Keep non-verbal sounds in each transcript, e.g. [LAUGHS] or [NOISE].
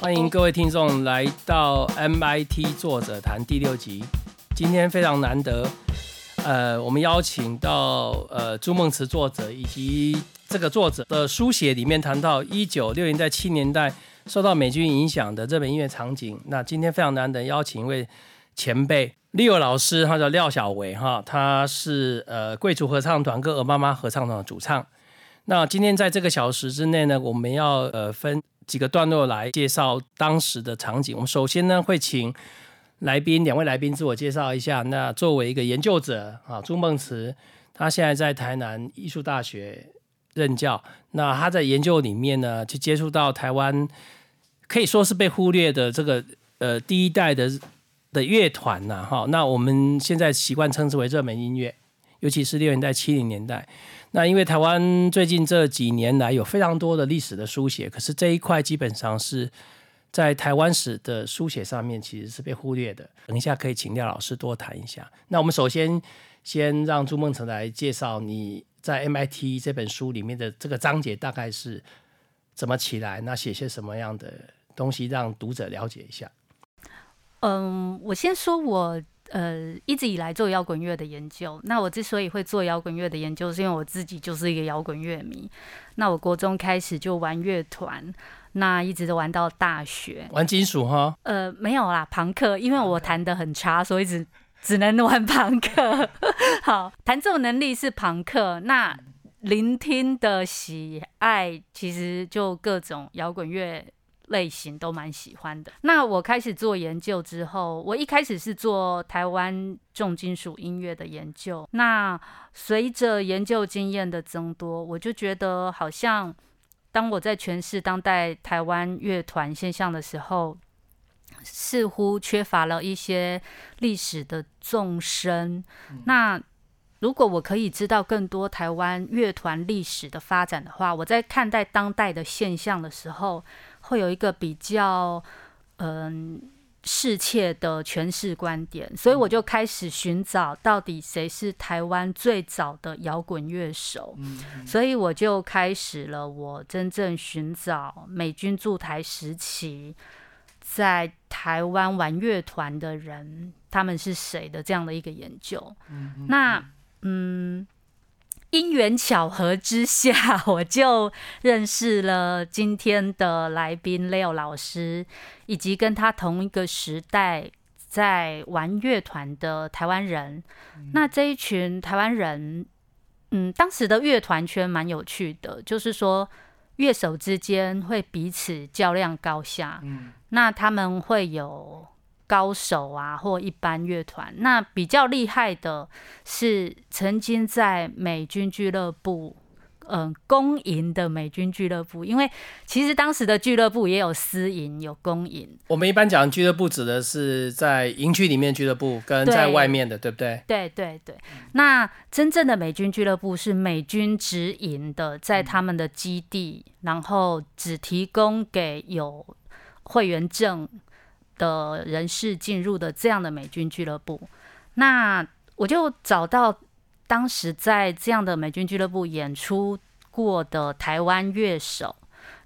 欢迎各位听众来到 MIT 作者谈第六集。今天非常难得，呃，我们邀请到呃朱梦慈作者以及这个作者的书写里面谈到一九六零代七年代受到美军影响的日本音乐场景。那今天非常难得邀请一位前辈 Leo 老师，他叫廖小维哈，他是呃贵族合唱团跟鹅妈妈合唱团的主唱。那今天在这个小时之内呢，我们要呃分几个段落来介绍当时的场景。我们首先呢会请来宾两位来宾自我介绍一下。那作为一个研究者啊，朱梦慈，他现在在台南艺术大学任教。那他在研究里面呢，去接触到台湾可以说是被忽略的这个呃第一代的的乐团呐，哈。那我们现在习惯称之为热门音乐，尤其是六零代、七零年代。那因为台湾最近这几年来有非常多的历史的书写，可是这一块基本上是在台湾史的书写上面其实是被忽略的。等一下可以请廖老师多谈一下。那我们首先先让朱梦成来介绍你在 MIT 这本书里面的这个章节大概是怎么起来，那写些什么样的东西让读者了解一下。嗯，我先说我。呃，一直以来做摇滚乐的研究。那我之所以会做摇滚乐的研究，是因为我自己就是一个摇滚乐迷。那我国中开始就玩乐团，那一直都玩到大学。玩金属哈？呃，没有啦，朋克。因为我弹的很差，所以只只能玩朋克。[LAUGHS] 好，弹奏能力是朋克。那聆听的喜爱，其实就各种摇滚乐。类型都蛮喜欢的。那我开始做研究之后，我一开始是做台湾重金属音乐的研究。那随着研究经验的增多，我就觉得好像当我在诠释当代台湾乐团现象的时候，似乎缺乏了一些历史的纵深。那如果我可以知道更多台湾乐团历史的发展的话，我在看待当代的现象的时候。会有一个比较嗯适切的诠释观点，所以我就开始寻找到底谁是台湾最早的摇滚乐手。所以我就开始了我真正寻找美军驻台时期在台湾玩乐团的人，他们是谁的这样的一个研究。那嗯。因缘巧合之下，我就认识了今天的来宾 Leo 老师，以及跟他同一个时代在玩乐团的台湾人。那这一群台湾人，嗯，当时的乐团圈蛮有趣的，就是说乐手之间会彼此较量高下。嗯，那他们会有。高手啊，或一般乐团，那比较厉害的是曾经在美军俱乐部，嗯，公营的美军俱乐部，因为其实当时的俱乐部也有私营，有公营。我们一般讲俱乐部指的是在营区里面俱乐部，跟在外面的，对不对？对对对。那真正的美军俱乐部是美军直营的，在他们的基地，然后只提供给有会员证。的人士进入的这样的美军俱乐部，那我就找到当时在这样的美军俱乐部演出过的台湾乐手，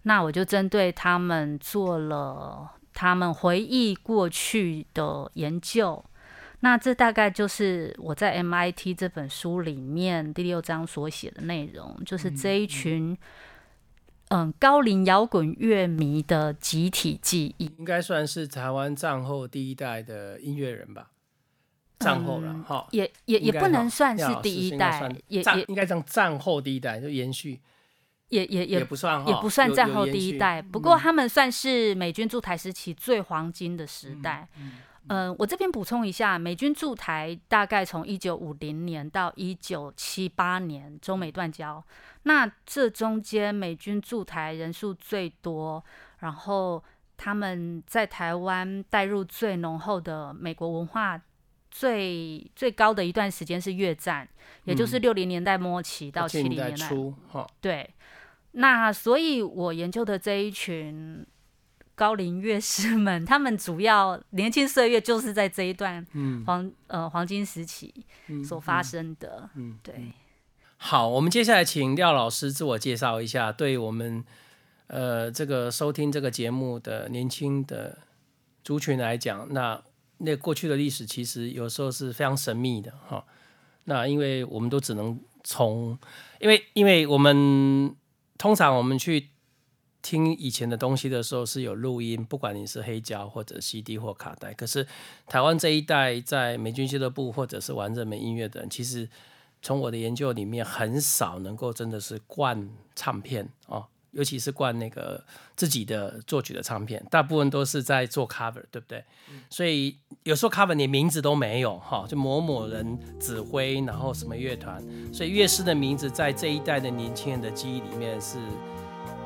那我就针对他们做了他们回忆过去的研究。那这大概就是我在 MIT 这本书里面第六章所写的内容，就是这一群。嗯，高龄摇滚乐迷的集体记忆，应该算是台湾战后第一代的音乐人吧。战后了，哈，也也也不能算是第一代，也也应该讲战后第一代，就延续，也也也不算，也不算战后第一代。不过他们算是美军驻台时期最黄金的时代。嗯，我这边补充一下，美军驻台大概从一九五零年到一九七八年，中美断交。那这中间美军驻台人数最多，然后他们在台湾带入最浓厚的美国文化最最高的一段时间是越战，也就是六零年代末期到七零年代初。对，那所以我研究的这一群高龄乐师们，他们主要年轻岁月就是在这一段黄呃黄金时期所发生的。嗯，对。好，我们接下来请廖老师自我介绍一下，对我们呃这个收听这个节目的年轻的族群来讲，那那过去的历史其实有时候是非常神秘的哈。那因为我们都只能从，因为因为我们通常我们去听以前的东西的时候是有录音，不管你是黑胶或者 CD 或卡带。可是台湾这一代在美军俱乐部或者是玩热门音乐的人，其实从我的研究里面很少能够真的是灌唱片哦。尤其是灌那个自己的作曲的唱片，大部分都是在做 cover，对不对？所以有时候 cover 连名字都没有哈，就某某人指挥，然后什么乐团，所以乐师的名字在这一代的年轻人的记忆里面是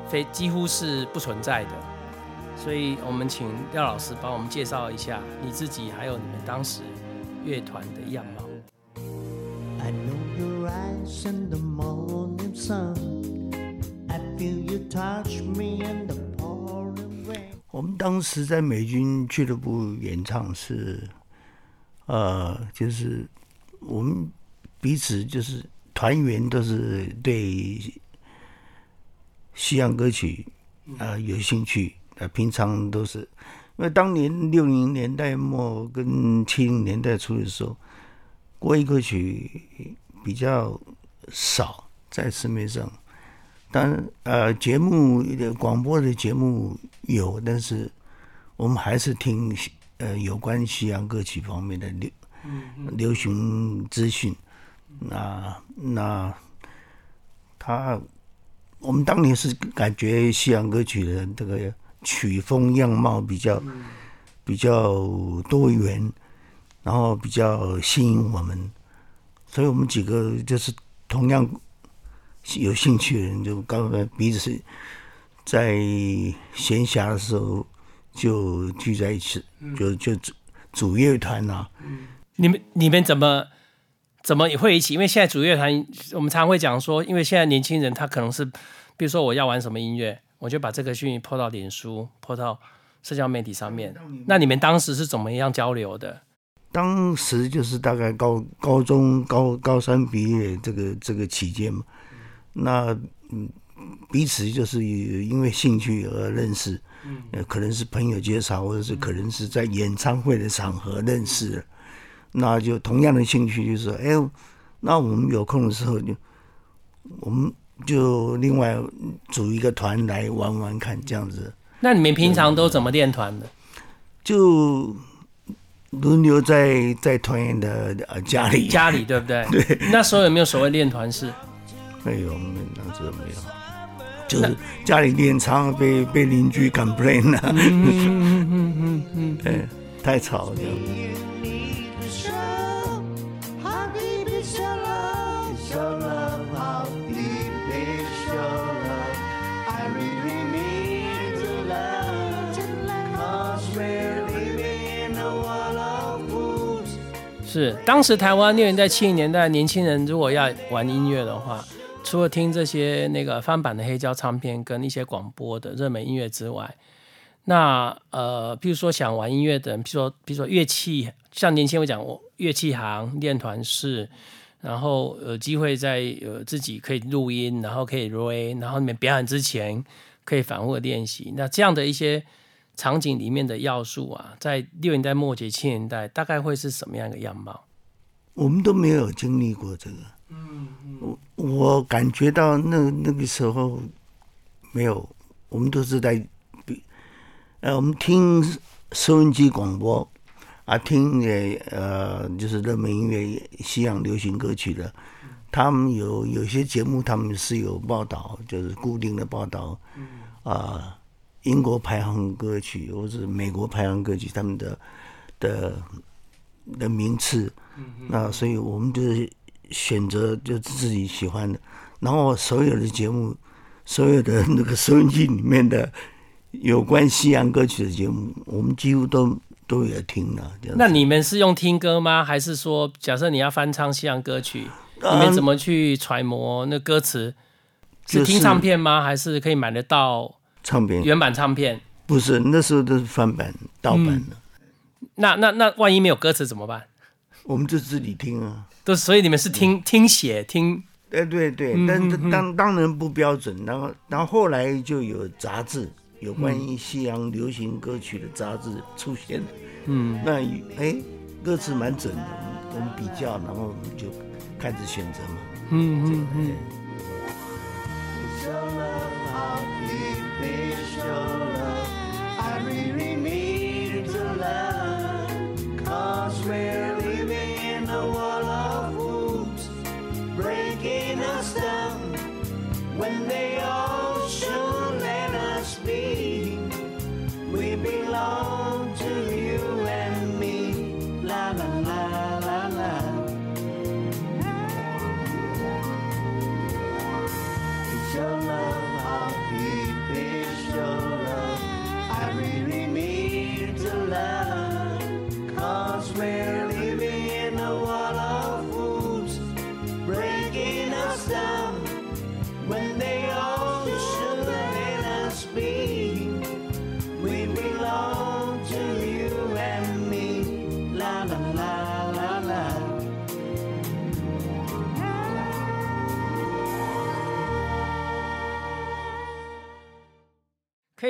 非几乎是不存在的。所以我们请廖老师帮我们介绍一下你自己，还有你们当时乐团的样貌。I know your eyes in the morning sun. 我们当时在美军俱乐部演唱是，呃，就是我们彼此就是团员都是对西洋歌曲啊有兴趣啊，平常都是因为当年六零年代末跟七零年代初的时候，国语歌曲比较少在市面上。但呃，节目广播的节目有，但是我们还是听呃有关西洋歌曲方面的流流行资讯。那那他，我们当年是感觉西洋歌曲的这个曲风样貌比较比较多元，然后比较吸引我们，所以我们几个就是同样。有兴趣的人就刚刚彼此在闲暇的时候就聚在一起，就就组组乐团呐。你们你们怎么怎么也会一起？因为现在主乐团，我们常常会讲说，因为现在年轻人他可能是，比如说我要玩什么音乐，我就把这个讯息抛到脸书，抛到社交媒体上面。那你们当时是怎么样交流的？当时就是大概高高中高高三毕业这个这个期间嘛。那嗯，彼此就是因为兴趣而认识，呃，可能是朋友介绍，或者是可能是在演唱会的场合认识。那就同样的兴趣，就是哎，那我们有空的时候就，我们就另外组一个团来玩玩看，这样子。那你们平常都怎么练团的？就轮流在在团员的呃家里，家里对不对？[LAUGHS] 对。那时候有没有所谓练团式？没有，没那时候没有，就是家里练唱被被邻居 complain 了，嗯嗯嗯嗯，对，[LAUGHS] 太吵了。是，当时台湾六零代、七零年代年轻人如果要玩音乐的话。除了听这些那个翻版的黑胶唱片跟一些广播的热门音乐之外，那呃，比如说想玩音乐的人，比如说比如说乐器，像年轻人讲，我乐器行练团式，然后有机会在呃自己可以录音，然后可以 r 然后你们表演之前可以反复的练习。那这样的一些场景里面的要素啊，在六年代末节、七年代，大概会是什么样的样貌？我们都没有经历过这个。嗯，我我感觉到那那个时候没有，我们都是在比，呃，我们听收音机广播啊，听呃呃，就是热门音乐、西洋流行歌曲的，他们有有些节目，他们是有报道，就是固定的报道，啊，英国排行歌曲或者美国排行歌曲，他们的的的名次，那所以我们就是。选择就自己喜欢的，然后所有的节目，所有的那个收音机里面的有关西洋歌曲的节目，我们几乎都都有听了。那你们是用听歌吗？还是说，假设你要翻唱西洋歌曲，你们怎么去揣摩那歌词？是听唱片吗？还是可以买得到唱片原版唱片？不是，那时候都是翻版盗版的。那那那万一没有歌词怎么办？我们就自己听啊。都所以你们是听听写听哎，对对，嗯但当当然不标准，然后然后后来就有杂志，有关于西洋流行歌曲的杂志出现了。嗯，那哎，歌词蛮准的，我们我们比较，然后我们就开始选择嘛。嗯嗯嗯。When they all should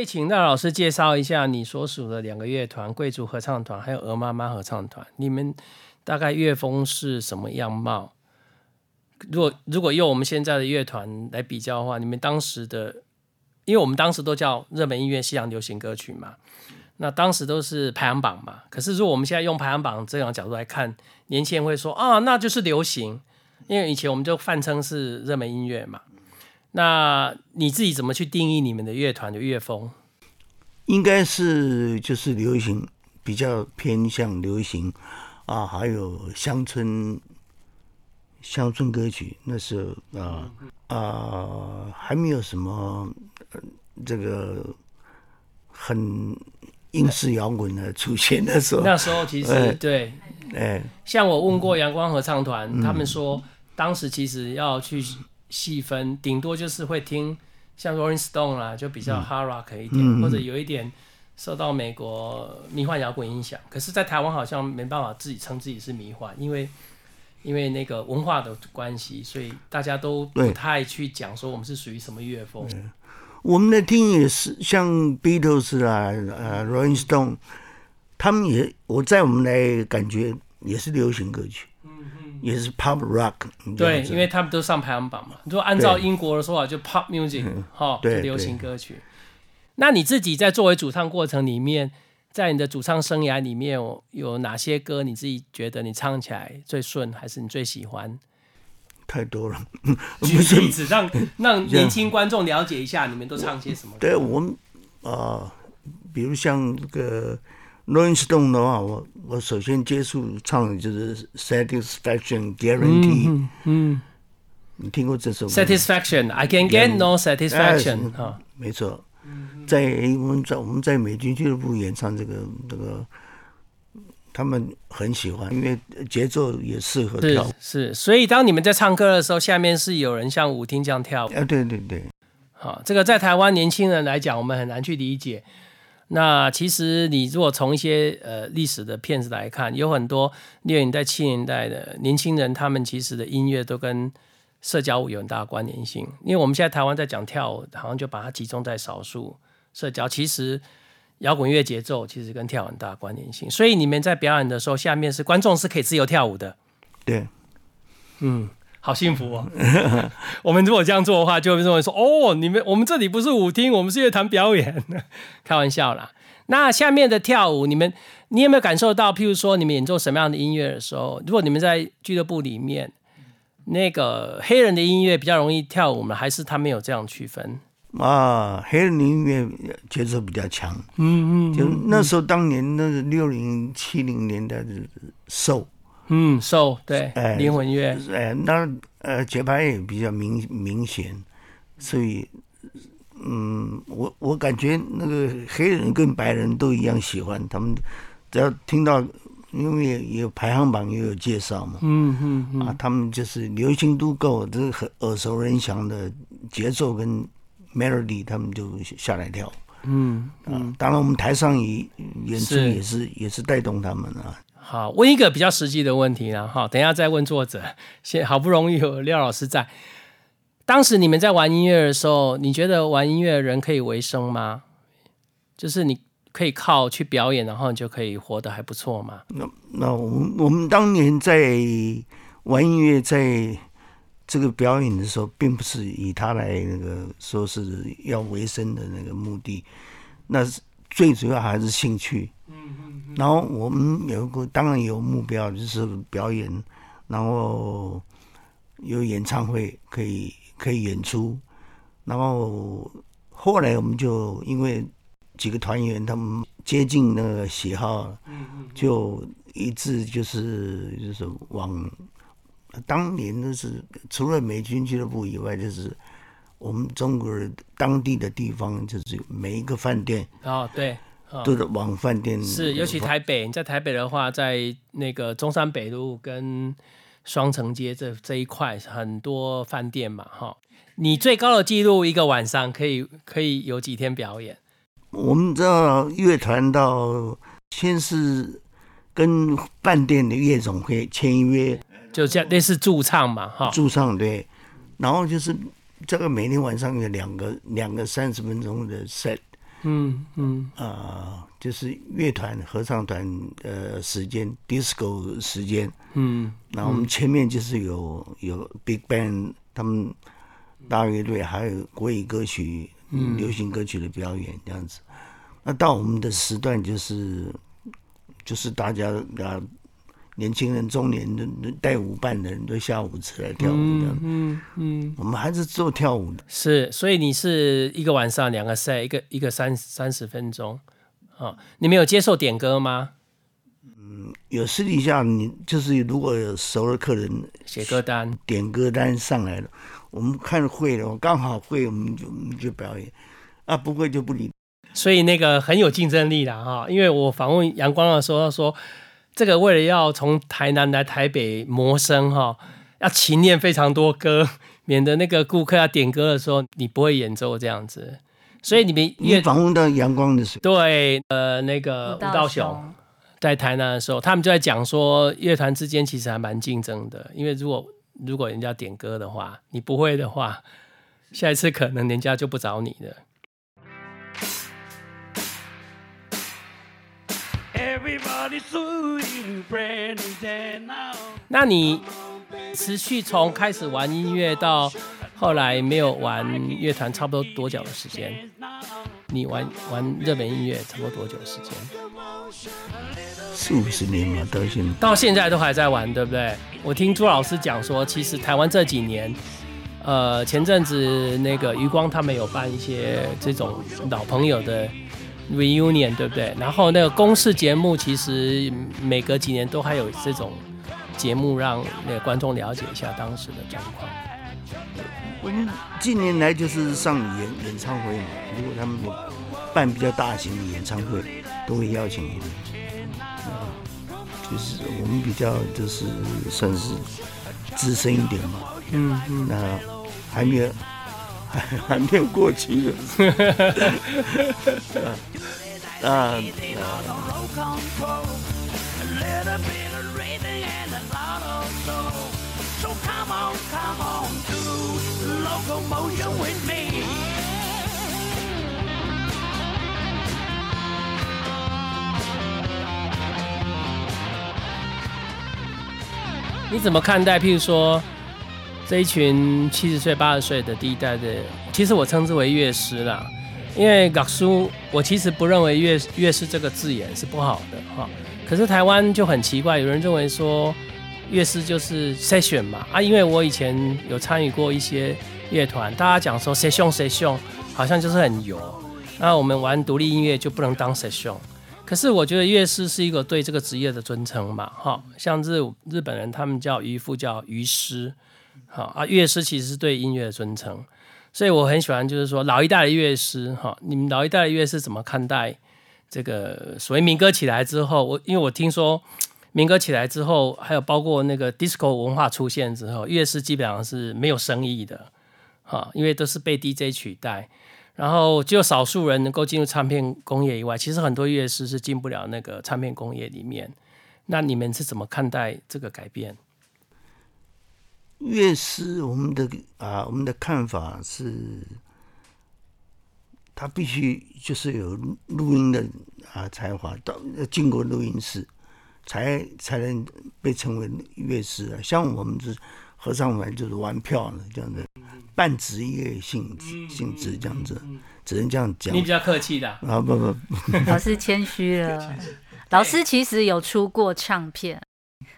请赖老师介绍一下你所属的两个乐团——贵族合唱团还有鹅妈妈合唱团，你们大概乐风是什么样貌？如果如果用我们现在的乐团来比较的话，你们当时的，因为我们当时都叫热门音乐、西洋流行歌曲嘛，那当时都是排行榜嘛。可是如果我们现在用排行榜这样角度来看，年轻人会说啊，那就是流行，因为以前我们就泛称是热门音乐嘛。那你自己怎么去定义你们的乐团的乐风？应该是就是流行，比较偏向流行啊，还有乡村乡村歌曲。那时候啊啊，还没有什么、呃这个很英式摇滚的出现的时候，那时候其实、[LAUGHS] 哎对，哎，像我问过阳光合唱团，他们说当时其实要去细分，顶多就是会听像 Rolling Stone 啦，就比较 hard rock 一点，或者有一点受到美国迷幻摇滚影响。可是，在台湾好像没办法自己称自己是迷幻，因为因为那个文化的关系，所以大家都不太去讲说我们是属于什么乐风。我们的听也是像 Beatles 啊、呃 Rolling Stone，他们也我在我们来感觉也是流行歌曲，也是 pop rock 对，因为他们都上排行榜嘛。如果按照英国的说法，就 pop music 哈，对流行歌曲。那你自己在作为主唱过程里面，在你的主唱生涯里面有有哪些歌你自己觉得你唱起来最顺，还是你最喜欢？太多了。[LAUGHS] 举例子让让年轻观众了解一下，你们都唱些什么歌？对我们啊、比如像这个 Rolling Stone 的话，我我首先接触唱的就是 Satisfaction Guarantee，、嗯你听过这首吗，Satisfaction，I can get no satisfaction 哎哈。没错，在我们在我们在美军俱乐部演唱这个这个，他们很喜欢，因为节奏也适合跳舞。是，所以当你们在唱歌的时候，下面是有人像舞厅这样跳舞。啊，对对对，好，这个在台湾年轻人来讲，我们很难去理解。那其实你如果从一些呃历史的片子来看，有很多六零代、七零年代的年轻人，他们其实的音乐都跟社交舞有很大的关联性。因为我们现在台湾在讲跳舞，好像就把它集中在少数社交，其实摇滚乐节奏其实跟跳舞很大的关联性。所以你们在表演的时候，下面是观众是可以自由跳舞的。对，嗯，好幸福哦！[LAUGHS] 我们如果这样做的话，就会认为说，哦，你们我们这里不是舞厅，我们是乐团表演，[LAUGHS] 开玩笑啦。那下面的跳舞，你们你有没有感受到？譬如说，你们演奏什么样的音乐的时候，如果你们在俱乐部里面，那个黑人的音乐比较容易跳舞吗？还是他没有这样区分？啊，黑人音乐节奏比较强。嗯嗯就那时候，当年那是六零七零年代的 soul，嗯，so 对，哎灵魂乐，哎，那呃节拍也比较明明显，所以嗯，我我感觉那个黑人跟白人都一样喜欢，他们只要听到，因为也有排行榜也有介绍嘛，嗯嗯嗯，啊，他们就是流行度够，这是很耳熟能详的节奏跟 melody，他们就下来跳。嗯啊，当然我们台上也演出是也是也是带动他们啊。好，问一个比较实际的问题啦，哈，等一下再问作者。[LAUGHS] 现好不容易有廖老师在，当时你们在玩音乐的时候，你觉得玩音乐的人可以为生吗？就是你可以靠去表演，然后你就可以活得还不错吗？那那我们我们当年在玩音乐，在这个表演的时候，并不是以他来那个说是要为生的那个目的，那是最主要还是兴趣。然后我们有个当然有目标，就是表演，然后有演唱会可以可以演出，然后后来我们就因为几个团员他们接近那个喜好，就一致就是就是往当年就是除了美军俱乐部以外，就是我们中国人当地的地方，就是每一个饭店哦，对，哦都是往饭店是，尤其台北，你在台北的话，在那个中山北路跟双城街这这一块很多饭店嘛，哈。你最高的记录一个晚上可以可以有几天表演？我们知道乐团到先是跟饭店的夜总会签约就这样类似驻唱嘛，哈。驻唱对，然后就是这个每天晚上有两个两个三十分钟的 set 嗯嗯，啊、就是乐团合唱团呃时间 disco 时间，嗯，然后我们前面就是有有 big band 他们大乐队，还有国语歌曲、流行歌曲的表演这样子。那到我们的时段就是就是大家啊，年轻人、中年人带舞伴的人都下舞池来跳舞这样。嗯嗯，我们还是做跳舞的，是，所以你是一个晚上两个 set，一个一个三三十分钟，啊、你们有接受点歌吗？有私底下你就是如果有熟的客人写歌单，点歌单上来了，我们看会了，刚好会我们就我们就表演，啊不会就不理。所以那个很有竞争力的，哈。因为我访问阳光的时候，他说这个为了要从台南来台北磨声，哈，要勤练非常多歌，[LAUGHS] 免得那个顾客要点歌的时候你不会演奏这样子。所以你们你乐访问到阳光的时候，对呃那个吴道雄。在台南的时候，他们就在讲说，乐团之间其实还蛮竞争的，因为如果如果人家点歌的话，你不会的话，下一次可能人家就不找你了。那你持续从开始玩音乐到后来没有玩乐团，差不多多久的时间？你玩玩日本音乐差不多多久的时间？四五十年嘛，到现在。到现在都还在玩，对不对？我听朱老师讲说，其实台湾这几年，呃，前阵子那个余光他们有办一些这种老朋友的 reunion，对不对？然后那个公式节目，其实每隔几年都还有这种节目，让那个观众了解一下当时的状况。我们近年来就是上演演唱会嘛，如果他们有办比较大型的演唱会，都会邀请我们。啊就是我们比较就是算是资深一点嘛，嗯嗯，那还没有还还没有过期的。啊啊你怎么看待？譬如说，这一群七十岁、八十岁的第一代的，其实我称之为乐师啦。因为港叔，我其实不认为乐乐师这个字眼是不好的哈。可是台湾就很奇怪，有人认为说乐师就是 session 嘛啊，因为我以前有参与过一些乐团，大家讲说 session session 好像就是很油，那我们玩独立音乐就不能当 session。可是我觉得乐师是一个对这个职业的尊称嘛，哈，像日日本人他们叫渔夫叫渔师，好啊，乐师其实是对音乐的尊称，所以我很喜欢就是说老一代的乐师，哈，你们老一代的乐师怎么看待这个所谓民歌起来之后？我因为我听说民歌起来之后，还有包括那个 disco 文化出现之后，乐师基本上是没有生意的，哈，因为都是被 DJ 取代。然后只有少数人能够进入唱片工业以外，其实很多乐师是进不了那个唱片工业里面。那你们是怎么看待这个改变？乐师，我们的啊，我们的看法是，他必须就是有录音的啊才华，到经过录音室，才才能被称为乐师啊。像我们是合唱团，就是玩票的这样子，半职业性质性质这样子，只能这样讲你比较客气的，啊，不不，老师谦虚了。[LAUGHS] 老师其实有出过唱片、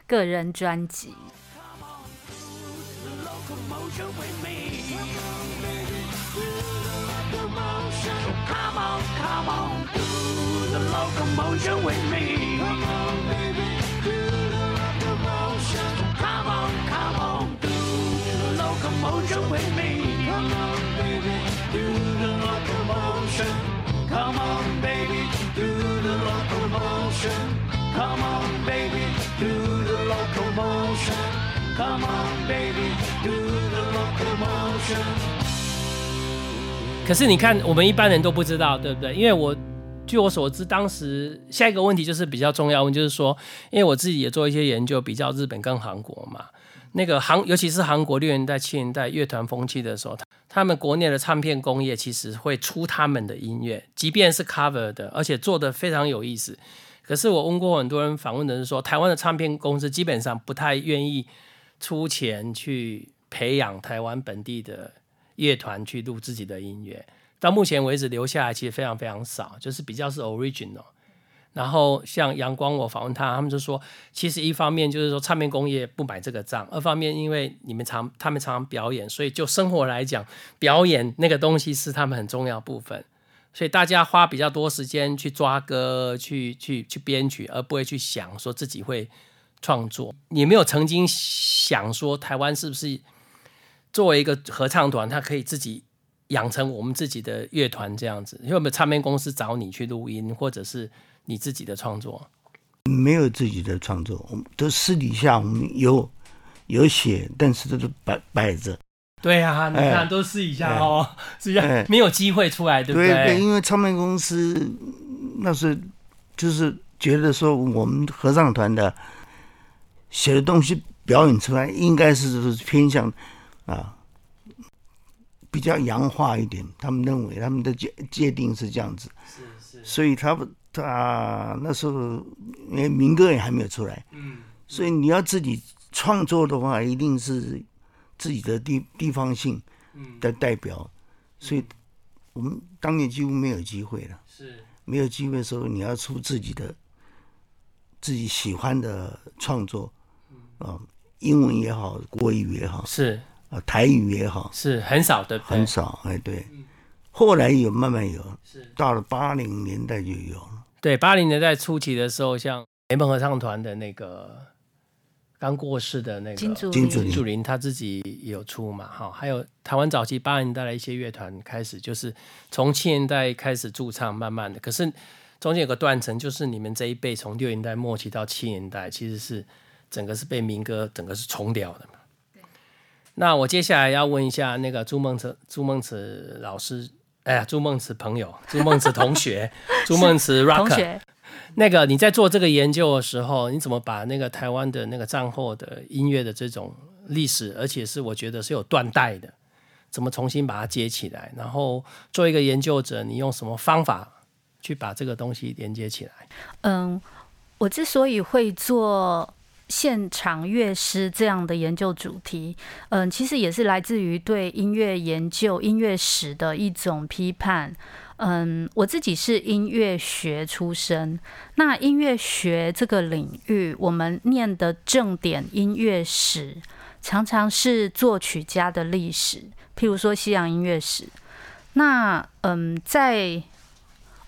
个人专辑。Locomotion with me. So come on, come on, do the locomotion with me. Come on, baby, do the locomotion. So come on, come on, do the locomotion with me. Come on, baby, do the locomotion. Come on, baby, do the locomotion. Come on, baby, do the locomotion. Come on, baby, do the locomotion. 可是你看，我们一般人都不知道，对不对？因为我据我所知，当时下一个问题就是比较重要问，就是说，因为我自己也做一些研究，比较日本跟韩国嘛。那个韩，尤其是韩国六年代、七年代乐团风气的时候，他们国内的唱片工业其实会出他们的音乐，即便是 cover 的，而且做的非常有意思。可是我问过很多人，访问的是说，台湾的唱片公司基本上不太愿意出钱去培养台湾本地的乐团去录自己的音乐。到目前为止留下来其实非常非常少，就是比较是 original。然后像阳光，我访问他，他们就说，其实一方面就是说唱片工业不买这个账，二方面因为你们常他们常常表演，所以就生活来讲，表演那个东西是他们很重要部分。所以大家花比较多时间去抓歌、去去去编曲，而不会去想说自己会创作。你没有曾经想说台湾是不是作为一个合唱团，他可以自己养成我们自己的乐团这样子？有没有唱片公司找你去录音，或者是你自己的创作？没有自己的创作，我们都私底下我们有有写，但是都是摆摆着。对啊，你看哎都试一下哦，试一下哎没有机会出来，对不对对？因为唱片公司那是就是觉得说我们合唱团的写的东西表演出来，应该是偏向啊比较洋化一点。他们认为他们的界界定是这样子，是是，所以他们他那时候因为民歌也还没有出来，嗯，所以你要自己创作的话，一定是自己的地地方性嗯，的代表，所以我们当年几乎没有机会了。是。没有机会的时候，你要出自己的自己喜欢的创作，啊、英文也好，国语也好，是啊，台语也好，是很少，对不对？很少。哎，对，后来有慢慢有，是到了八零年代就有了。对，八零年代初期的时候，像联盟合唱团的那个刚过世的那个金主金主金主林他自己也有出嘛，哈，还有台湾早期八零年代的一些乐团开始，就是从七年代开始驻唱，慢慢的，可是中间有个断层，就是你们这一辈从六年代末期到七年代，其实是整个是被民歌整个是冲掉的嘛。那我接下来要问一下那个朱梦慈朱梦慈老师，哎呀，朱梦慈朋友，朱梦慈同学，[LAUGHS] 朱梦慈 rocker，那个你在做这个研究的时候，你怎么把那个台湾的那个战后的音乐的这种历史，而且是我觉得是有断代的，怎么重新把它接起来？然后作为一个研究者，你用什么方法去把这个东西连接起来？嗯，我之所以会做现场乐师这样的研究主题，嗯，其实也是来自于对音乐研究、音乐史的一种批判。嗯，我自己是音乐学出身，那音乐学这个领域，我们念的正点音乐史，常常是作曲家的历史，譬如说西洋音乐史。那嗯，在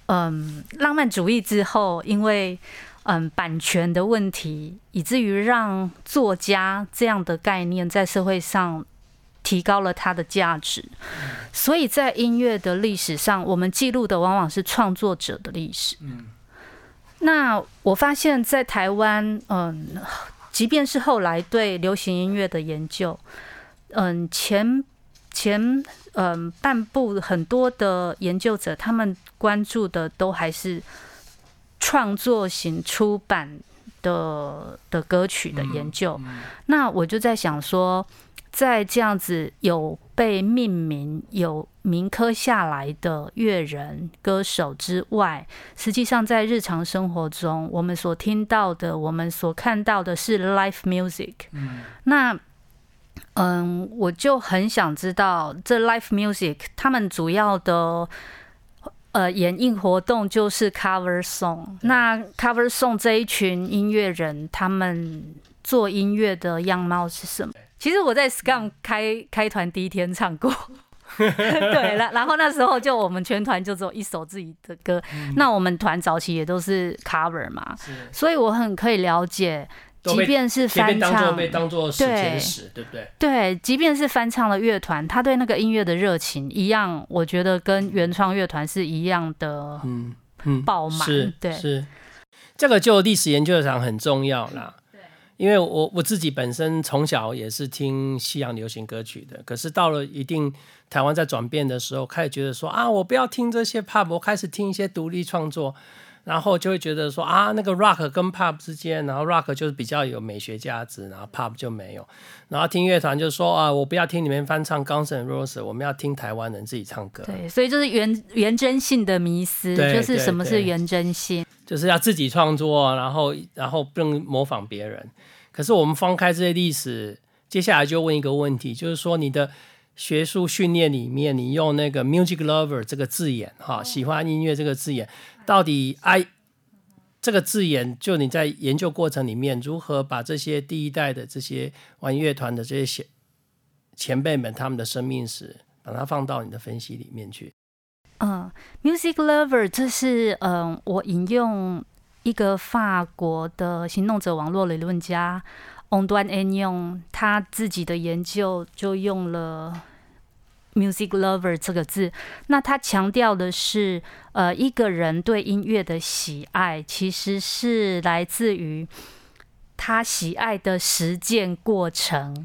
嗯浪漫主义之后，因为嗯版权的问题，以至于让作家这样的概念在社会上提高了它的价值。所以在音乐的历史上，我们记录的往往是创作者的历史。那我发现，在台湾，嗯，即便是后来对流行音乐的研究，嗯，前前嗯半部很多的研究者，他们关注的都还是创作型出版的的歌曲的研究。那我就在想说，在这样子有被命名、有铭刻下来的乐人、歌手之外，实际上在日常生活中，我们所听到的、我们所看到的是 live music。那嗯，我就很想知道这 live music 他们主要的呃演绎活动就是 cover song。那 cover song 这一群音乐人，他们做音乐的样貌是什么？其实我在 Scam 开开团第一天唱过。[LAUGHS] 对了，然后那时候就我们全团就只有一首自己的歌，那我们团早期也都是 cover 嘛，所以我很可以了解，都即便是翻唱，被当做史前史，对不对？对，即便是翻唱的乐团，他对那个音乐的热情一样，我觉得跟原创乐团是一样的嗯嗯，爆满。是对，是，这个就历史研究上很重要啦。因为我我自己本身从小也是听西洋流行歌曲的，可是到了一定台湾在转变的时候，开始觉得说啊，我不要听这些 pop，我开始听一些独立创作，然后就会觉得说啊，那个 rock 跟 pop 之间，然后 rock 就是比较有美学价值，然后 pop 就没有，然后听乐团就说啊，我不要听你们翻唱 Guns N' Roses，我们要听台湾人自己唱歌。对，所以就是原原真性的迷思，就是什么是原真性？就是要自己创作，然后然后不能模仿别人。可是我们翻开这些历史，接下来就问一个问题，就是说你的学术训练里面，你用那个 music lover 这个字眼，哈，喜欢音乐这个字眼，到底 “i” 这个字眼，就你在研究过程里面，如何把这些第一代的这些玩乐团的这些前前辈们他们的生命史，把它放到你的分析里面去？嗯，music lover，这是嗯，我引用一个法国的行动者网络理论家 On 端 N 用他自己的研究就用了 music lover 这个字。那他强调的是，呃，一个人对音乐的喜爱其实是来自于。他喜爱的实践过程，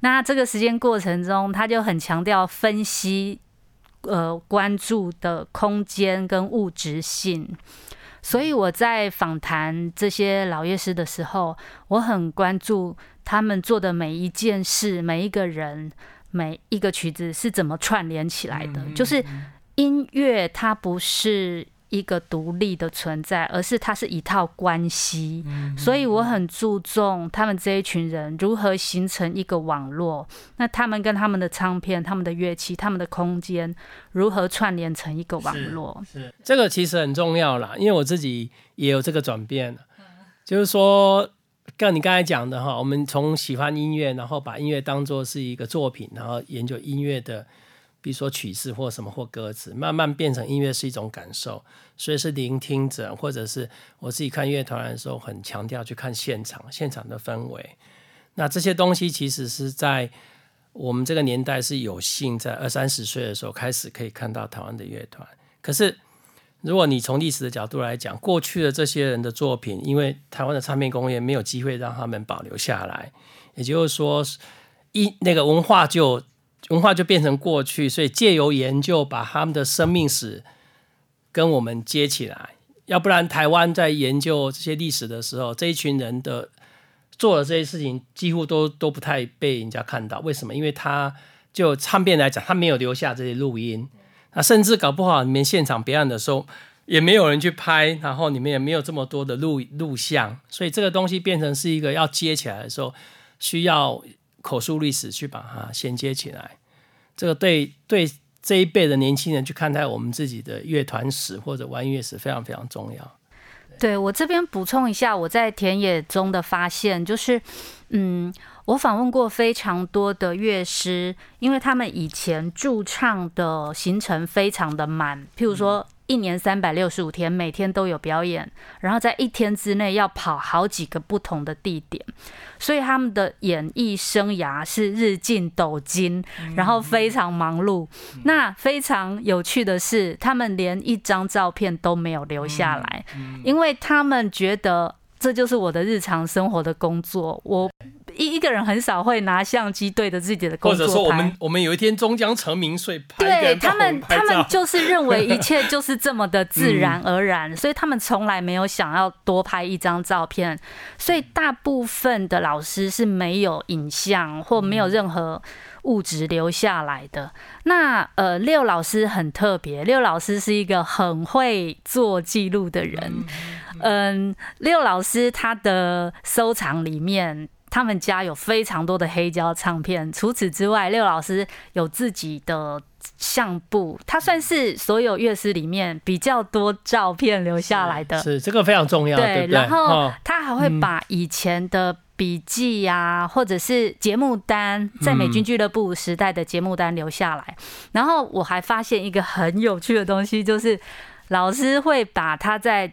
那这个实践过程中，他就很强调分析呃关注的空间跟物质性。所以我在访谈这些老乐师的时候，我很关注他们做的每一件事、每一个人、每一个曲子是怎么串联起来的。就是音乐，它不是一个独立的存在，而是它是一套关系。所以我很注重他们这一群人如何形成一个网络。那他们跟他们的唱片、他们的乐器、他们的空间如何串联成一个网络？是这个其实很重要啦，因为我自己也有这个转变，就是说，像你刚才讲的哈，我们从喜欢音乐，然后把音乐当做是一个作品，然后研究音乐的，比如说曲式或什么或歌词，慢慢变成音乐是一种感受，所以是聆听者，或者是我自己看乐团的时候，很强调去看现场，现场的氛围。那这些东西其实是在我们这个年代是有幸在二三十岁的时候开始可以看到台湾的乐团。可是，如果你从历史的角度来讲，过去的这些人的作品，因为台湾的唱片工业没有机会让他们保留下来，也就是说，一那个文化就文化就变成过去，所以借由研究把他们的生命史跟我们接起来，要不然台湾在研究这些历史的时候，这一群人的做的这些事情几乎都都不太被人家看到。为什么？因为他就唱片来讲，他没有留下这些录音，那甚至搞不好你们现场表演的时候也没有人去拍，然后你们也没有这么多的录录像，所以这个东西变成是一个要接起来的时候，需要口述历史去把它衔接起来。这个对对这一辈的年轻人去看待我们自己的乐团史或者玩乐史非常非常重要。对我这边补充一下，我在田野中的发现就是，嗯，我访问过非常多的乐师，因为他们以前驻唱的行程非常的满，譬如说一年三百六十五天，每天都有表演，然后在一天之内要跑好几个不同的地点，所以他们的演艺生涯是日进斗金，然后非常忙碌。那非常有趣的是，他们连一张照片都没有留下来，因为他们觉得这就是我的日常生活的工作，我一一个人很少会拿相机对着自己的工或作或，者说我们我们有一天终将成名，所以拍对他们，他们就是认为一切就是这么的自然 [LAUGHS] 而然，所以他们从来没有想要多拍一张照片。所以大部分的老师是没有影像或没有任何物质留下来的。那呃，六老师很特别，六老师是一个很会做记录的人。嗯，六老师他的收藏里面。他们家有非常多的黑胶唱片，除此之外，六老师有自己的相簿，他算是所有乐师里面比较多照片留下来的。是这个非常重要，对不对？然后哦他还会把以前的笔记呀、或者是节目单，在美军俱乐部时代的节目单留下来。然后我还发现一个很有趣的东西，就是老师会把他在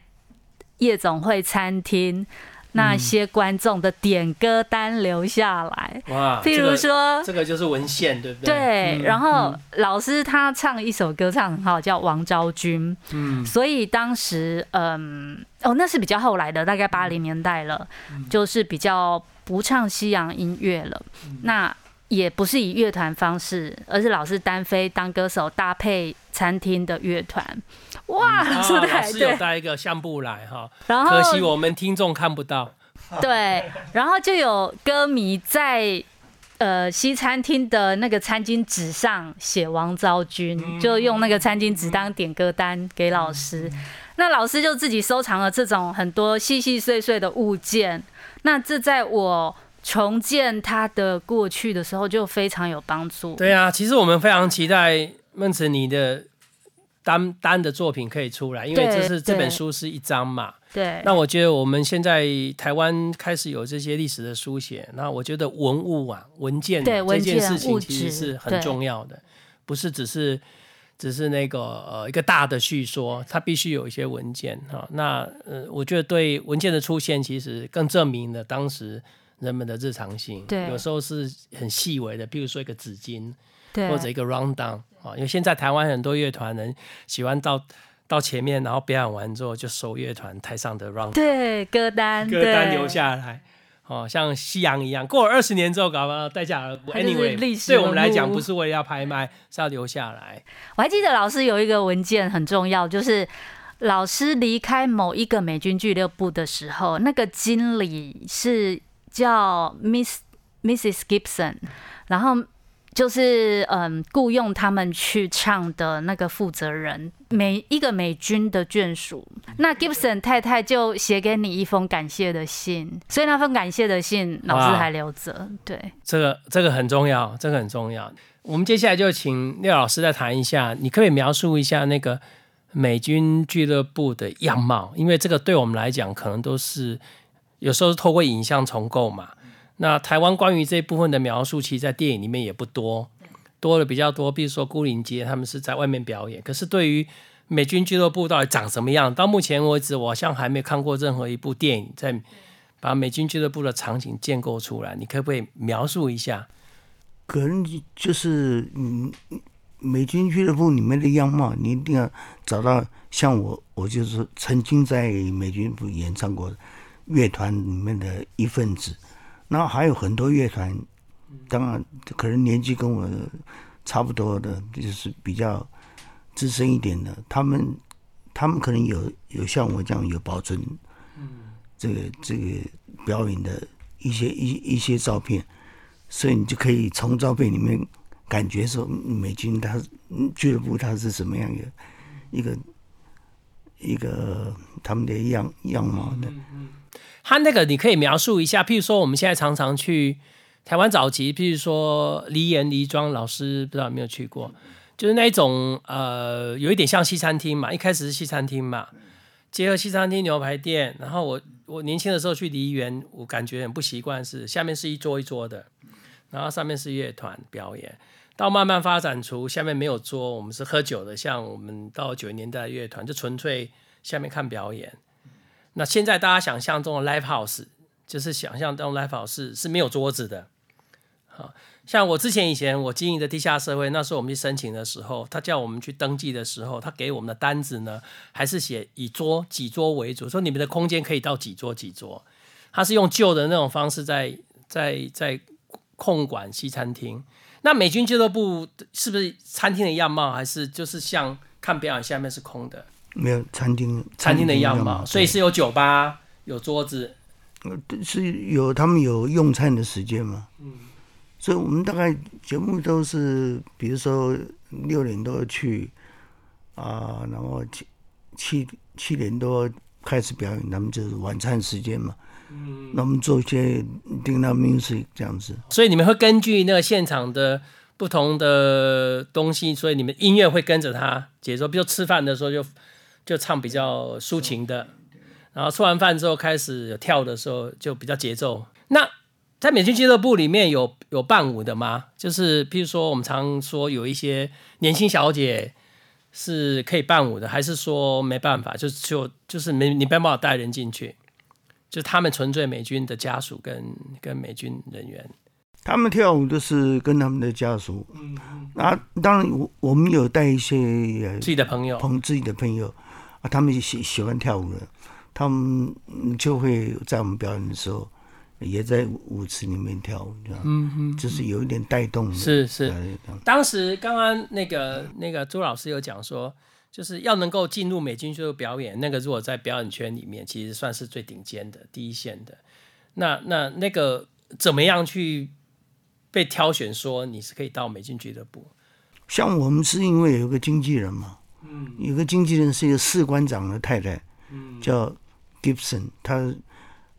夜总会餐厅那些观众的点歌单留下来。哇，譬如这个说，这个就是文献，对不对？对，嗯然后老师他唱一首歌唱很好，叫《王昭君》。嗯，所以当时，嗯，哦，那是比较后来的，大概八零年代了，就是比较不唱西洋音乐了。那也不是以乐团方式，而是老师单飞当歌手，搭配餐厅的乐团。哇，啊说的老师有对，带一个相簿来哈，然后可惜我们听众看不到。[LAUGHS] 对，然后就有歌迷在呃西餐厅的那个餐巾纸上写王昭君，就用那个餐巾纸当点歌单给老师。那老师就自己收藏了这种很多细细碎碎的物件。那这在我重建他的过去的时候就非常有帮助。对啊，其实我们非常期待孟子尼的单单的作品可以出来，因为这是这本书是一张嘛。对，那我觉得我们现在台湾开始有这些历史的书写，那我觉得文物啊、文件这对文件件事情其实是很重要的，不是只是只是那个呃一个大的叙说，它必须有一些文件哈、那呃，我觉得对文件的出现，其实更证明了当时人们的日常性。对有时候是很细微的，比如说一个纸巾对或者一个 round down 啊，因为现在台湾很多乐团人喜欢到。到前面，然后表演完之后就收乐团台上的 round 对歌单，对歌单留下来，哦，像夕阳一样，过了二十年之后，搞不好带下来。它就是 Anyway，历史对我们来讲，不是为了要拍卖，是要留下来。我还记得老师有一个文件很重要，就是老师离开某一个美军俱乐部的时候，那个经理是叫 Miss Mrs Gibson，然后就是嗯雇佣他们去唱的那个负责人，每一个美军的眷属，那 Gibson 太太就写给你一封感谢的信，所以那份感谢的信老师哇还留着，对。这个这个很重要，这个很重要。我们接下来就请廖老师再谈一下，你可不可以描述一下那个美军俱乐部的样貌？因为这个对我们来讲，可能都是有时候是透过影像重构嘛。那台湾关于这一部分的描述，其实在电影里面也不多，多的比较多。比如说孤零街，他们是在外面表演，可是对于美军俱乐部到底长什么样，到目前为止，我好像还没有看过任何一部电影在把美军俱乐部的场景建构出来。你可不可以描述一下？可能就是嗯，美军俱乐部里面的样貌，你一定要找到像我，我就是曾经在美军部演唱过乐团里面的一份子，那还有很多乐团，当然可能年纪跟我差不多的，就是比较资深一点的，他们他们可能有有像我这样有保存，这个这个表演的一些一一些照片。所以你就可以从照片里面感觉说嗯美军他嗯俱乐部他是什么样的一个一个他们的样样貌的。他那个你可以描述一下，譬如说我们现在常常去台湾早期，譬如说梨园梨庄，老师不知道有没有去过，就是那一种呃，有一点像西餐厅嘛，一开始是西餐厅嘛，结合西餐厅牛排店，然后我我年轻的时候去梨园，我感觉很不习惯，是下面是一桌一桌的，然后上面是乐团表演。到慢慢发展出下面没有桌，我们是喝酒的，像我们到九十年代乐团就纯粹下面看表演。那现在大家想象中的 live house，就是想象中 live house 是是没有桌子的。好像我之前以前我经营的地下社会，那时候我们去申请的时候，他叫我们去登记的时候，他给我们的单子呢，还是写以桌几桌为主，说你们的空间可以到几桌几桌。他是用旧的那种方式在在在控管西餐厅。那美军俱乐部是不是餐厅的样貌，还是就是像看表演下面是空的没有餐厅餐厅的样貌？貌，所以是有酒吧、有桌子，呃是有他们有用餐的时间嘛。嗯，所以我们大概节目都是，比如说六点多去啊，然后七七七点多开始表演，他们就是晚餐时间嘛。嗯，那我们做一些 dinner music 这样子。所以你们会根据那个现场的不同的东西，所以你们音乐会跟着它节奏。比如吃饭的时候就就唱比较抒情的，然后吃完饭之后开始有跳的时候就比较节奏。那在美军俱乐部里面有有伴舞的吗？就是譬如说我们常说有一些年轻小姐是可以伴舞的，还是说没办法，就就就是没你没办法带人进去，就他们纯粹美军的家属跟跟美军人员。他们跳舞都是跟他们的家属，嗯，啊，当然我我们有带一些呃自己的朋友，朋自己的朋友啊，他们喜喜欢跳舞的，他们嗯就会在我们表演的时候，也在舞池里面跳舞，这样，嗯嗯，就是有一点带动的，是是当时刚刚那个那个朱老师有讲说，就是要能够进入美军俱乐部表演，那个如果在表演圈里面，其实算是最顶尖的第一线的。那那那个怎么样去被挑选，说你是可以到美军俱乐部？像我们是因为有个经纪人嘛，嗯，有个经纪人是一个士官长的太太，嗯，叫 Gibson，他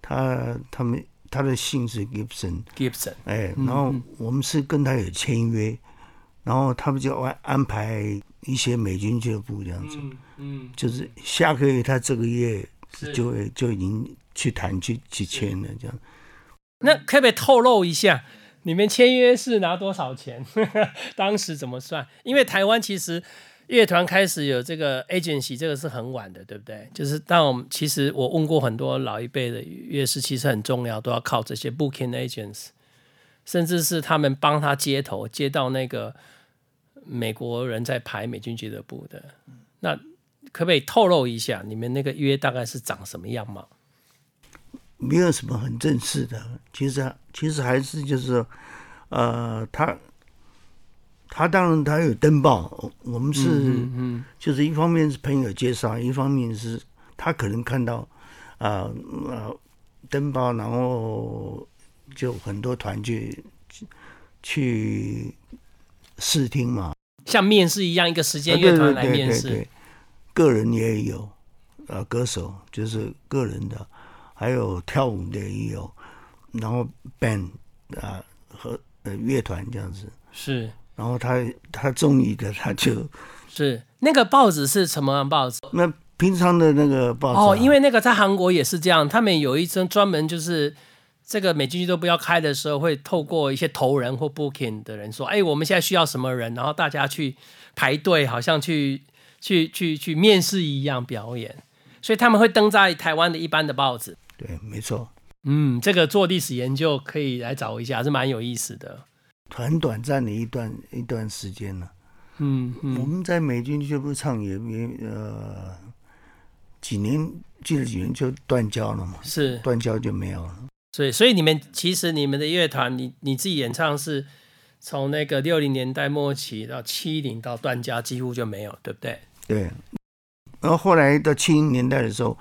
他他们他的姓是 Gibson，Gibson，哎，然后我们是跟他有签约，然后他们就安安排一些美军俱乐部这样子，嗯，就是下个月他这个月就会就已经去谈去去签了这样。那可不可以透露一下，你们签约是拿多少钱？[LAUGHS] 当时怎么算？因为台湾其实乐团开始有这个 agency，这个是很晚的，对不对？就是当我们其实我问过很多老一辈的乐师，其实很重要，都要靠这些 booking agents，甚至是他们帮他接头，接到那个美国人在排美军俱乐部的。那可不可以透露一下，你们那个约大概是长什么样貌？没有什么很正式的，其实其实还是就是，呃，他他当然他有登报，我们是、嗯就是一方面是朋友介绍，一方面是他可能看到啊呃登报，然后就很多团去去试听嘛，像面试一样，一个时间啊乐团来面试。对对，个人也有，呃，歌手就是个人的，还有跳舞的也有，然后 band 啊、和呃乐团这样子，是然后他他中意的他就是那个报纸是什么样报纸？那平常的那个报纸啊、哦，因为那个在韩国也是这样，他们有一张专门就是这个美军俱乐部要开的时候，会透过一些投人或 booking 的人说，哎，我们现在需要什么人，然后大家去排队，好像去 [LAUGHS] 去去去面试一样表演，所以他们会登在台湾的一般的报纸。对，没错，嗯，这个做历史研究可以来找一下，是蛮有意思的。很短暂的一段一段时间了。嗯我嗯，们在美军俱乐部唱也没呃几年，记得几年就断交了嘛，是，断交就没有了。所以所以你们其实你们的乐团，你你自己演唱是从那个六零年代末期到七零到断交，几乎就没有，对不对？对，然后后来到七零年代的时候，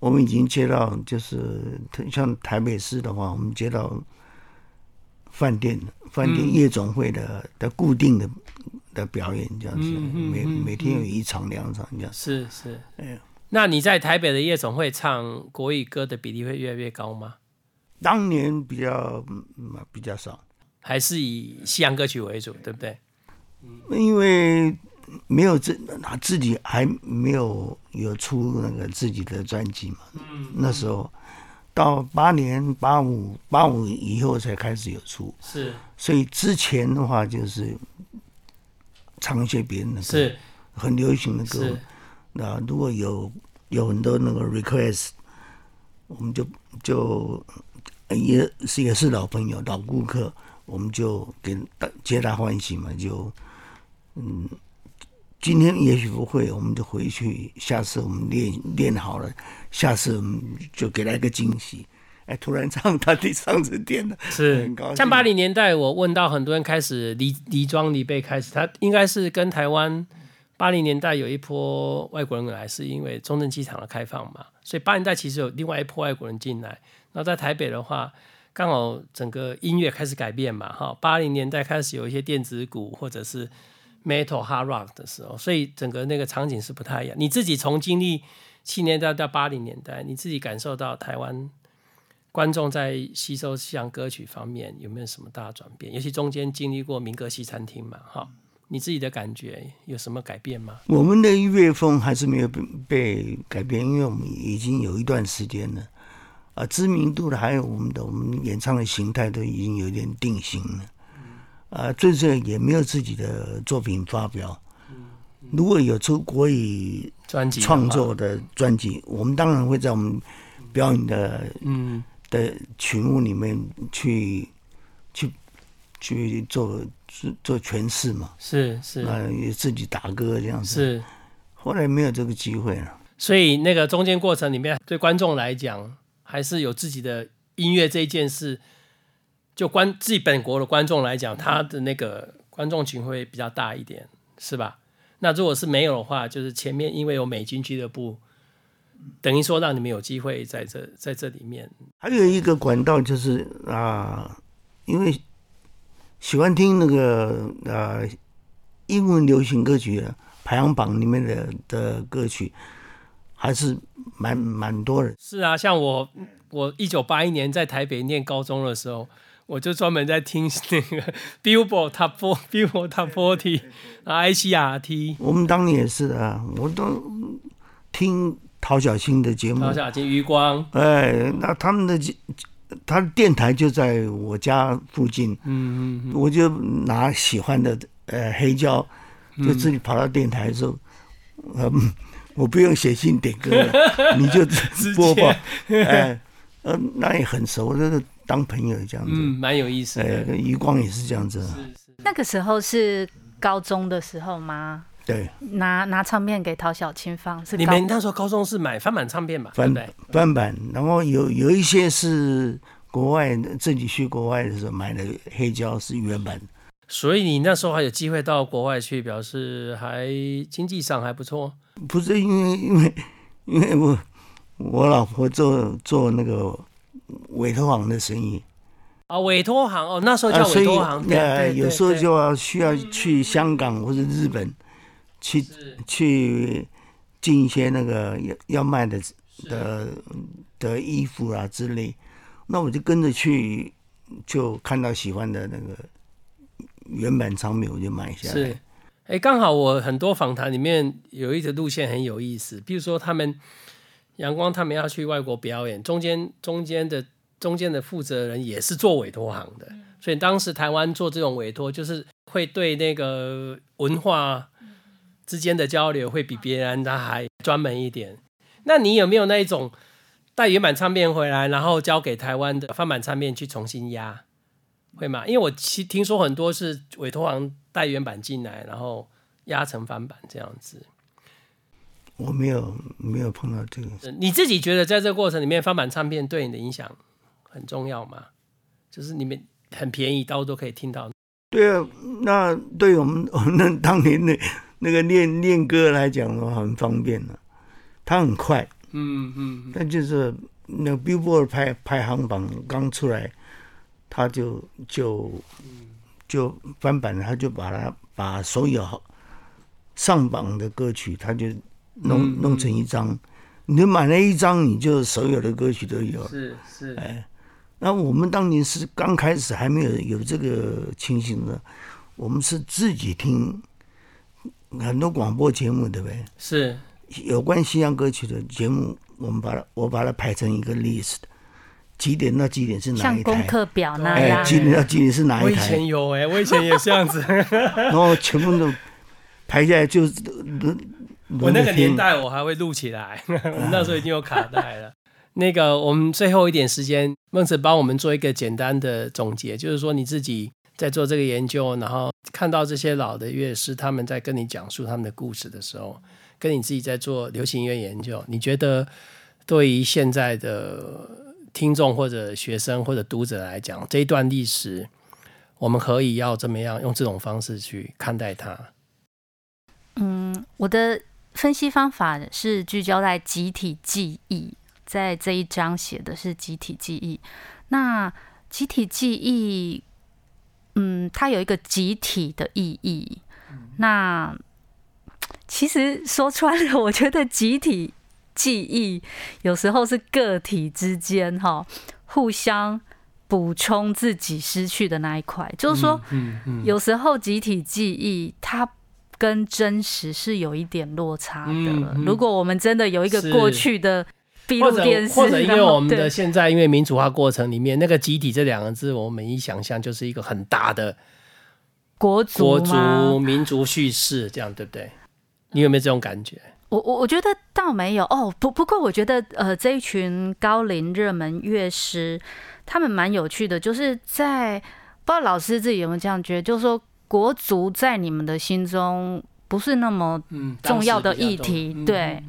我们已经接到，就是像台北市的话，我们接到饭店饭店嗯夜总会的、的固定的的表演这样子，每嗯每天有一场两场这样。是是。哎，那你在台北的夜总会唱国语歌的比例会越来越高吗？当年比较嗯比较少，还是以西洋歌曲为主，对不对？因为没有自他自己还没有有出那个自己的专辑嘛。嗯那时候到八年八五八五以后才开始有出。是所以之前的话就是唱一些别人的歌，是很流行的歌。那如果有有很多那个 request，我们就就也是也是老朋友老顾客，我们就给大皆大欢喜嘛，就嗯。今天也许不会，我们就回去。下次我们练练好了，下次我们就给他一个惊喜。哎，突然唱他第上次点了，是很高兴像八零年代，我问到很多人开始离离庄离辈开始，他应该是跟台湾八零年代有一波外国人来，是因为中正机场的开放嘛，所以八零年代其实有另外一波外国人进来。然后在台北的话，刚好整个音乐开始改变嘛，哈，八零年代开始有一些电子鼓或者是 metal hard rock 的时候，所以整个那个场景是不太一样。你自己从经历七年代到八零年代，你自己感受到台湾观众在吸收西洋歌曲方面有没有什么大转变？尤其中间经历过民歌西餐厅嘛，哈，你自己的感觉有什么改变吗？我们的乐风还是没有被被改变，因为我们已经有一段时间了，啊，知名度的还有我们的我们演唱的形态都已经有点定型了，啊，最近也没有自己的作品发表。如果有出国语专辑创作，的专辑，我们当然会在我们表演的嗯，的曲目里面去去去做做做诠释嘛，是是啊，也自己打歌这样子。是，后来没有这个机会了。所以那个中间过程里面，对观众来讲，还是有自己的音乐这一件事。就观自己本国的观众来讲，他的那个观众群会比较大一点，是吧？那如果是没有的话，就是前面因为有美军俱乐部，等于说让你们有机会在这在这里面，还有一个管道就是啊，因为喜欢听那个啊英文流行歌曲的排行榜里面的的歌曲，还是蛮蛮多人。是啊，像我，我一九八一年在台北念高中的时候，我就专门在听 [LAUGHS] 那个 Billboard Top Four、Billboard Top Forty 啊、ICRT、我们当年也是啊，我都听陶小青的节目。陶，小青、余光，哎，那他们的他的电台就在我家附近，嗯嗯我就拿喜欢的呃黑胶，就自己跑到电台的时候，嗯，[LAUGHS] 我不用写信点歌了，[LAUGHS] 你就播报，哎，呃，那也很熟，就是当朋友这样子。嗯，蛮有意思哎，的。跟余光也是这样子是，那个时候是高中的时候吗？对，拿拿唱片给陶小青放是高你们那时候高中是买翻版唱片吧？翻版？翻版，然后有有一些是国外自己去国外的时候买的黑胶是原版，所以你那时候还有机会到国外去，表示还经济上还不错。不是因为因为因为我我老婆做做那个委托行的生意，啊，委托行哦，那时候啊，叫委托行，对有时候就要需要去香港或者日本去去进一些那个要要卖的的的衣服啊之类，那我就跟着去，就看到喜欢的那个原版唱片，我就买下来。是。，哎，刚好我很多访谈里面有一个路线很有意思，比如说他们阳光他们要去外国表演，中间中间的中间的负责人也是做委托行的，所以当时台湾做这种委托，就是会对那个文化之间的交流会比别人他还专门一点。那你有没有那一种带原版唱片回来，然后交给台湾的翻版唱片去重新压？会吗？因为我其听说很多是委托行带原版进来，然后压成翻版这样子。我没有没有碰到这个，呃你自己觉得在这个过程里面，翻版唱片对你的影响很重要吗？就是你们很便宜，到处都可以听到。对啊，那对我们我们那当年的那个练练歌来讲的话，很方便了、它很快，嗯嗯，但就是那 Billboard 排排行榜刚出来，他就就就翻版，他就把它把所有好上榜的歌曲，他就弄、嗯弄成一张，你就买了一张，你就所有的歌曲都有了。是是，哎，那我们当年是刚开始还没有有这个情形的，我们是自己听很多广播节目，对不对？是有关西洋歌曲的节目，我们把它我把它排成一个 list，几点到几点是哪像功一台？课表那哎，样。几点到几点是哪一台我以？前有哎、我以前也这样子。[LAUGHS] 然后全部都排下来，就是我那个年代我还会录起来，[LAUGHS] 我们那时候已经有卡带了。那个，我们最后一点时间，孟子帮我们做一个简单的总结，就是说你自己在做这个研究，然后看到这些老的乐师他们在跟你讲述他们的故事的时候，跟你自己在做流行音乐研究，你觉得对于现在的听众或者学生或者读者来讲，这一段历史，我们可以要怎么样用这种方式去看待它？嗯，我的分析方法是聚焦在集体记忆，在这一章写的是集体记忆。那集体记忆，嗯，它有一个集体的意义。那其实说穿了，[LAUGHS] 我觉得集体记忆有时候是个体之间哈互相补充自己失去的那一块，就是说，嗯嗯有时候集体记忆它跟真实是有一点落差的。如果我们真的有一个过去的闭或者路电视，或者因为我们的现在因为民主化过程里面，那个集体这两个字，我们一想象就是一个很大的国族国吗？族民族叙事，这样对不对？你有没有这种感觉？我我我觉得倒没有。哦，不不过我觉得呃这一群高龄热门乐师，他们蛮有趣的，就是在不知道老师自己有没有这样觉得，就是说国足在你们的心中不是那么嗯，重要的议题重对，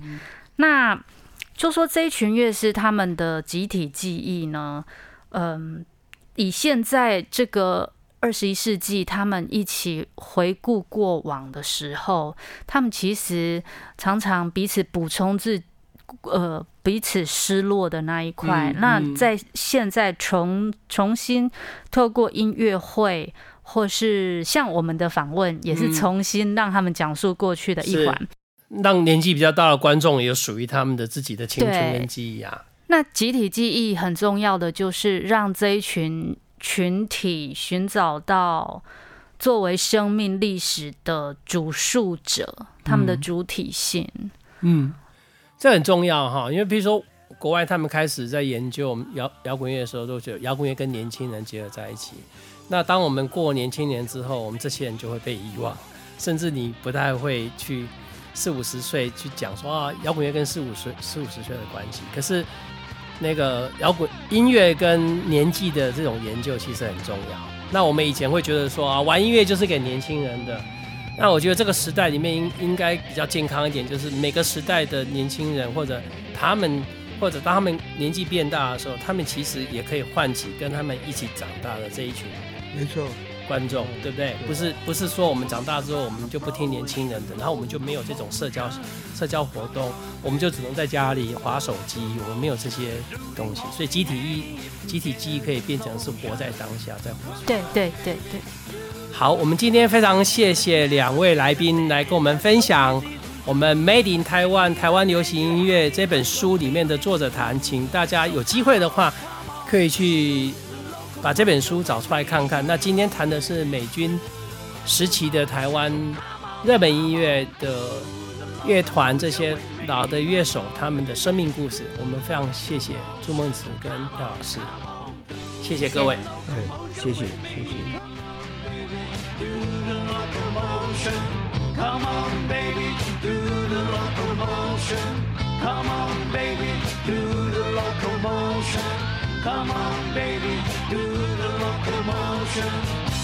那就说这一群乐师他们的集体记忆呢，嗯，以现在这个二十一世纪，他们一起回顾过往的时候，他们其实常常彼此补充自。呃，彼此失落的那一块，那在现在重重新透过音乐会，或是像我们的访问，也是嗯重新让他们讲述过去的一是环。让年纪比较大的观众也有属于他们的自己的青春跟记忆啊。那集体记忆很重要的就是让这一群群体寻找到作为生命历史的主述者，他们的嗯主体性。嗯，这很重要哈，因为比如说国外他们开始在研究我们摇摇滚乐的时候，都觉得摇滚乐跟年轻人结合在一起。那当我们过年轻年之后，我们这些人就会被遗忘，甚至你不太会去四五十岁去讲说啊，摇滚乐跟四五十四五十岁的关系。可是那个摇滚音乐跟年纪的这种研究其实很重要。那我们以前会觉得说啊，玩音乐就是给年轻人的。那我觉得这个时代里面应应该比较健康一点，就是每个时代的年轻人或者他们或者当他们年纪变大的时候，他们其实也可以唤起跟他们一起长大的这一群没错，观众，对不对？不是不是说我们长大之后我们就不听年轻人的，然后我们就没有这种社交社交活动，我们就只能在家里划手机，我们没有这些东西，所以集体意集体记忆可以变成是活在当下，在活对对对对，好，我们今天非常谢谢两位来宾来跟我们分享我们《Made in Taiwan 台湾流行音乐》这本书里面的作者谈，请大家有机会的话可以去把这本书找出来看看。那今天谈的是美军时期的台湾热门音乐的乐团这些老的乐手他们的生命故事。我们非常谢谢朱梦慈跟廖老师，谢谢各位。嗯，谢谢谢谢。Come on, baby, do the locomotion.